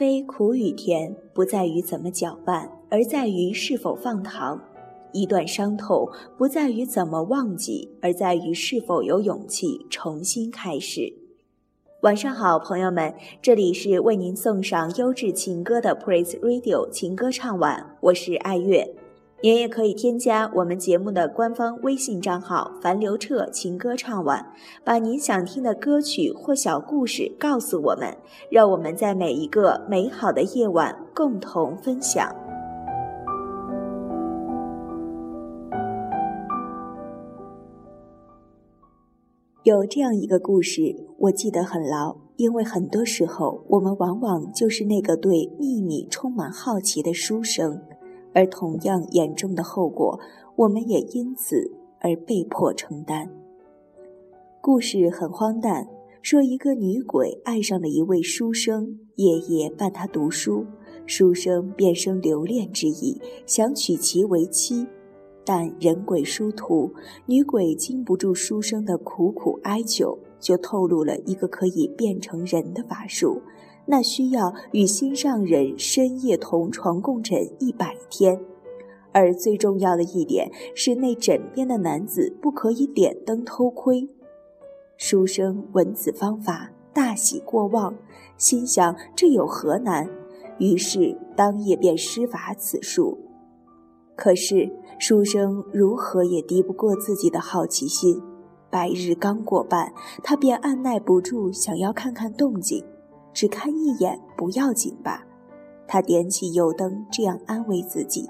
非苦与甜，不在于怎么搅拌，而在于是否放糖。一段伤痛，不在于怎么忘记，而在于是否有勇气重新开始。晚上好，朋友们，这里是为您送上优质情歌的 Praise Radio 情歌唱晚，我是爱乐。您也可以添加我们节目的官方微信账号“樊刘彻情歌唱晚”，把您想听的歌曲或小故事告诉我们，让我们在每一个美好的夜晚共同分享。有这样一个故事，我记得很牢，因为很多时候我们往往就是那个对秘密充满好奇的书生。而同样严重的后果，我们也因此而被迫承担。故事很荒诞，说一个女鬼爱上了一位书生，夜夜伴他读书，书生便生留恋之意，想娶其为妻。但人鬼殊途，女鬼经不住书生的苦苦哀求，就透露了一个可以变成人的法术。那需要与心上人深夜同床共枕一百天，而最重要的一点是，那枕边的男子不可以点灯偷窥。书生闻此方法，大喜过望，心想这有何难？于是当夜便施法此术。可是书生如何也敌不过自己的好奇心，白日刚过半，他便按耐不住想要看看动静。只看一眼不要紧吧，他点起油灯，这样安慰自己。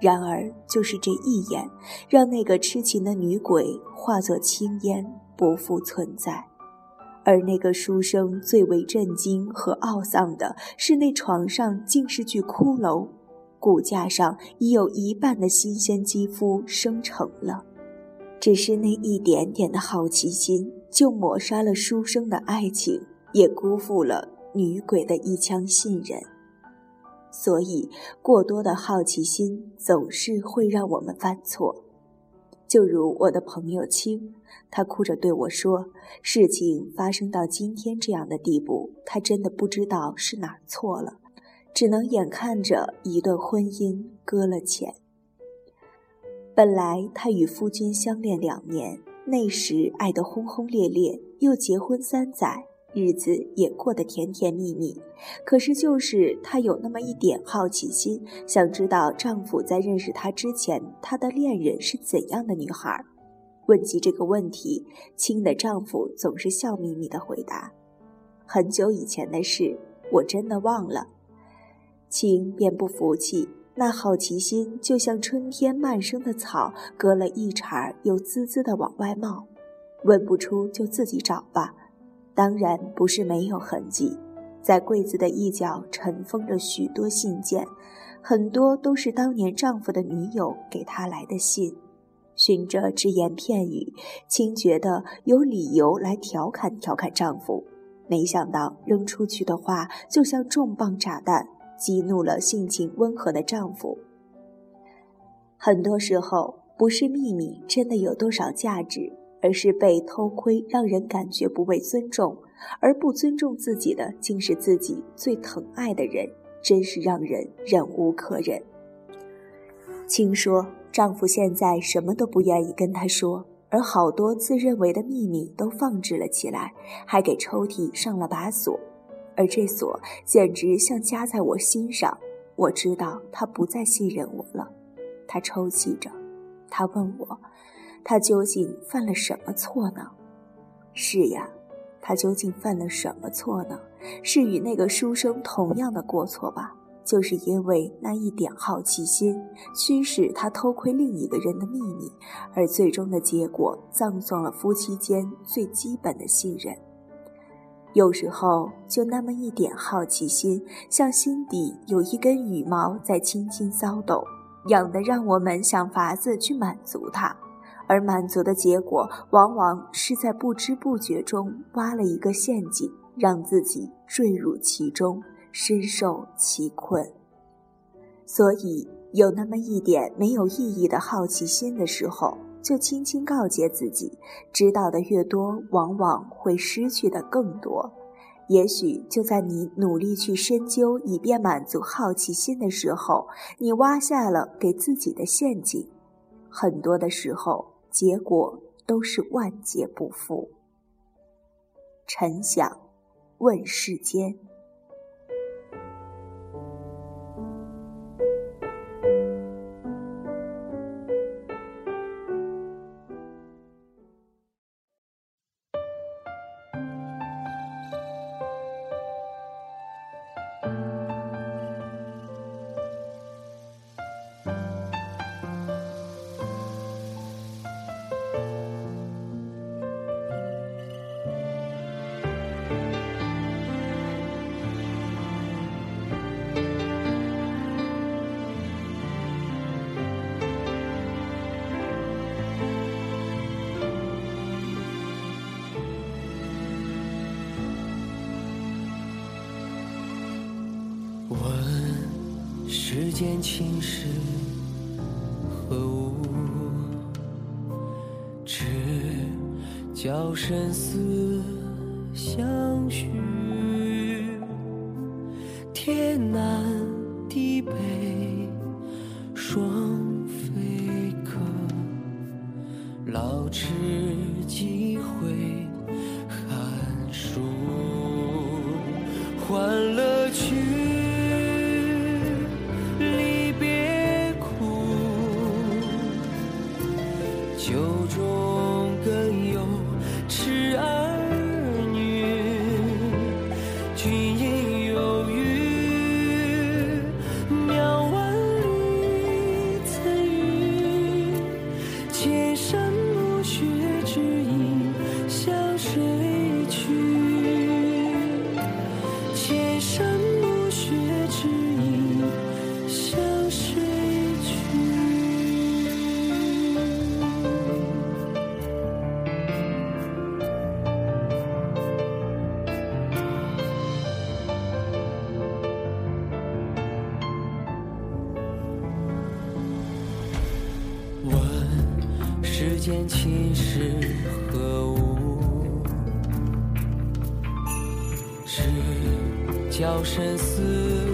然而，就是这一眼，让那个痴情的女鬼化作青烟，不复存在。而那个书生最为震惊和懊丧的是，那床上竟是具骷髅，骨架上已有一半的新鲜肌肤生成了。只是那一点点的好奇心，就抹杀了书生的爱情。也辜负了女鬼的一腔信任，所以过多的好奇心总是会让我们犯错。就如我的朋友青，他哭着对我说：“事情发生到今天这样的地步，他真的不知道是哪儿错了，只能眼看着一段婚姻搁了浅。本来他与夫君相恋两年，那时爱得轰轰烈烈，又结婚三载。”日子也过得甜甜蜜蜜，可是就是她有那么一点好奇心，想知道丈夫在认识她之前，她的恋人是怎样的女孩。问及这个问题，青的丈夫总是笑眯眯地回答：“很久以前的事，我真的忘了。”青便不服气，那好奇心就像春天漫生的草，割了一茬又滋滋地往外冒。问不出就自己找吧。当然不是没有痕迹，在柜子的一角尘封着许多信件，很多都是当年丈夫的女友给她来的信。循着只言片语，清觉得有理由来调侃调侃丈夫，没想到扔出去的话就像重磅炸弹，激怒了性情温和的丈夫。很多时候，不是秘密真的有多少价值。而是被偷窥，让人感觉不被尊重；而不尊重自己的，竟是自己最疼爱的人，真是让人忍无可忍。青说，丈夫现在什么都不愿意跟她说，而好多自认为的秘密都放置了起来，还给抽屉上了把锁，而这锁简直像加在我心上。我知道他不再信任我了。他抽泣着，他问我。他究竟犯了什么错呢？是呀，他究竟犯了什么错呢？是与那个书生同样的过错吧？就是因为那一点好奇心，驱使他偷窥另一个人的秘密，而最终的结果葬送了夫妻间最基本的信任。有时候，就那么一点好奇心，像心底有一根羽毛在轻轻骚动，痒得让我们想法子去满足它。而满足的结果，往往是在不知不觉中挖了一个陷阱，让自己坠入其中，深受其困。所以，有那么一点没有意义的好奇心的时候，就轻轻告诫自己：知道的越多，往往会失去的更多。也许就在你努力去深究以便满足好奇心的时候，你挖下了给自己的陷阱。很多的时候，结果都是万劫不复。沉想，问世间。世间情是何物？只教生死相许。天南地北双飞客，老翅间情是何物？知教生死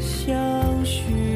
相许。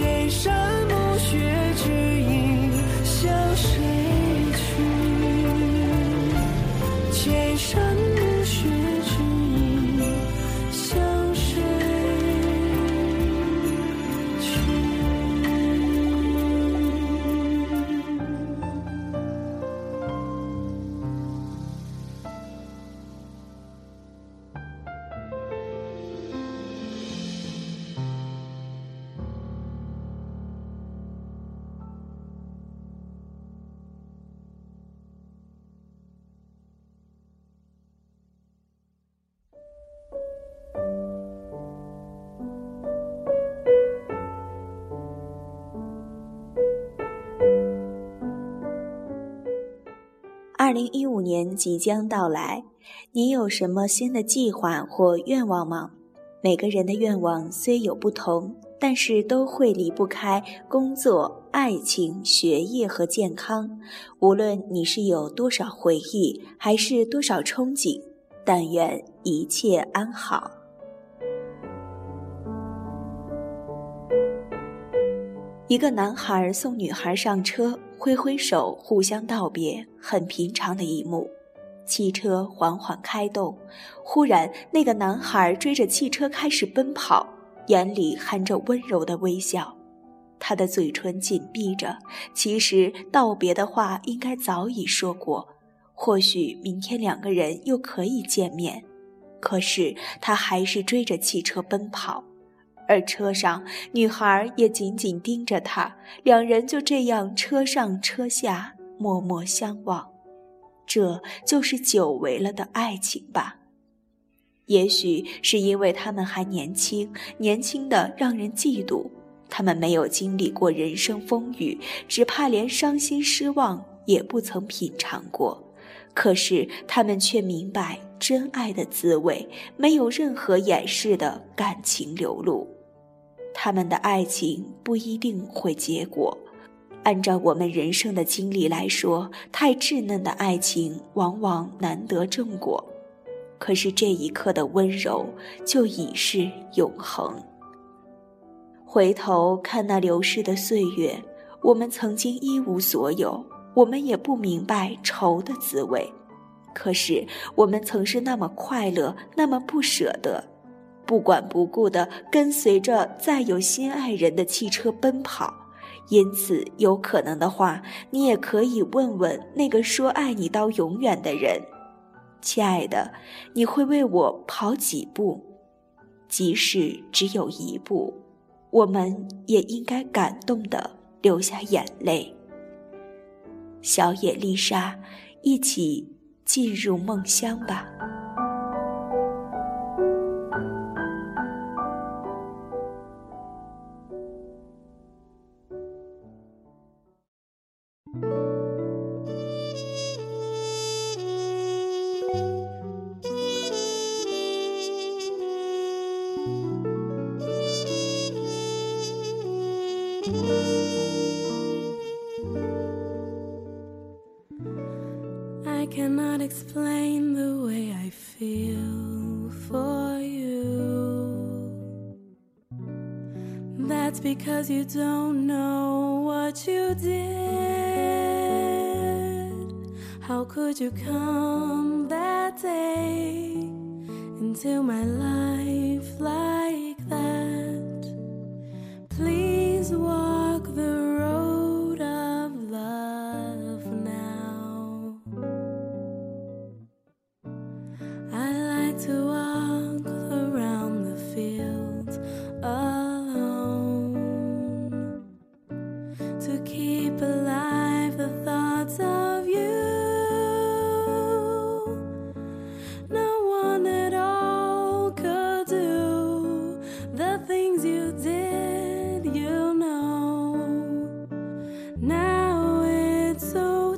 千山暮雪只二零一五年即将到来，你有什么新的计划或愿望吗？每个人的愿望虽有不同，但是都会离不开工作、爱情、学业和健康。无论你是有多少回忆，还是多少憧憬，但愿一切安好。一个男孩送女孩上车，挥挥手，互相道别，很平常的一幕。汽车缓缓开动，忽然，那个男孩追着汽车开始奔跑，眼里含着温柔的微笑，他的嘴唇紧闭着。其实道别的话应该早已说过，或许明天两个人又可以见面，可是他还是追着汽车奔跑。而车上，女孩也紧紧盯着他，两人就这样车上车下默默相望，这就是久违了的爱情吧。也许是因为他们还年轻，年轻的让人嫉妒。他们没有经历过人生风雨，只怕连伤心失望也不曾品尝过。可是他们却明白真爱的滋味，没有任何掩饰的感情流露。他们的爱情不一定会结果，按照我们人生的经历来说，太稚嫩的爱情往往难得正果。可是这一刻的温柔就已是永恒。回头看那流逝的岁月，我们曾经一无所有，我们也不明白愁的滋味，可是我们曾是那么快乐，那么不舍得。不管不顾地跟随着载有心爱人的汽车奔跑，因此有可能的话，你也可以问问那个说爱你到永远的人：“亲爱的，你会为我跑几步？即使只有一步，我们也应该感动地流下眼泪。”小野丽莎，一起进入梦乡吧。Cannot explain the way I feel for you. That's because you don't know what you did. How could you come that day into my life like that? Please walk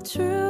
true,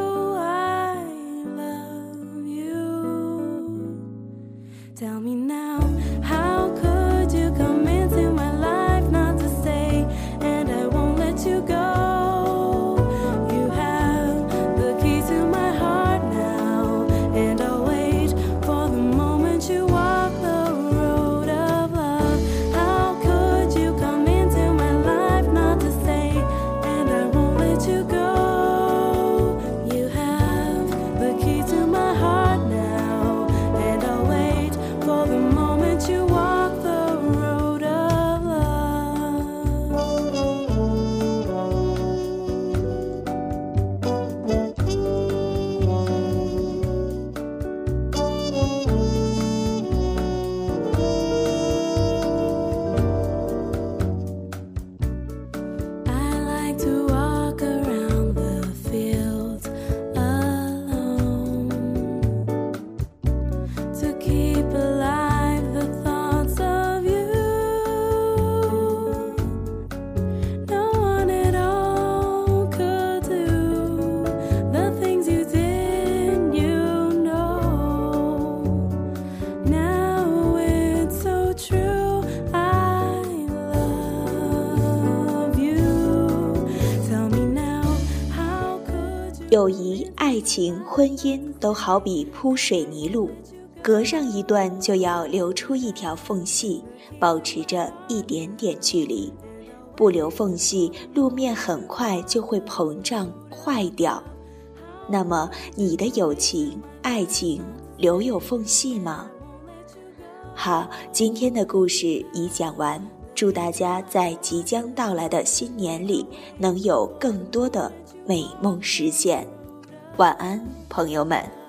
情、婚姻都好比铺水泥路，隔上一段就要留出一条缝隙，保持着一点点距离。不留缝隙，路面很快就会膨胀坏掉。那么，你的友情、爱情留有缝隙吗？好，今天的故事已讲完。祝大家在即将到来的新年里，能有更多的美梦实现。晚安，朋友们。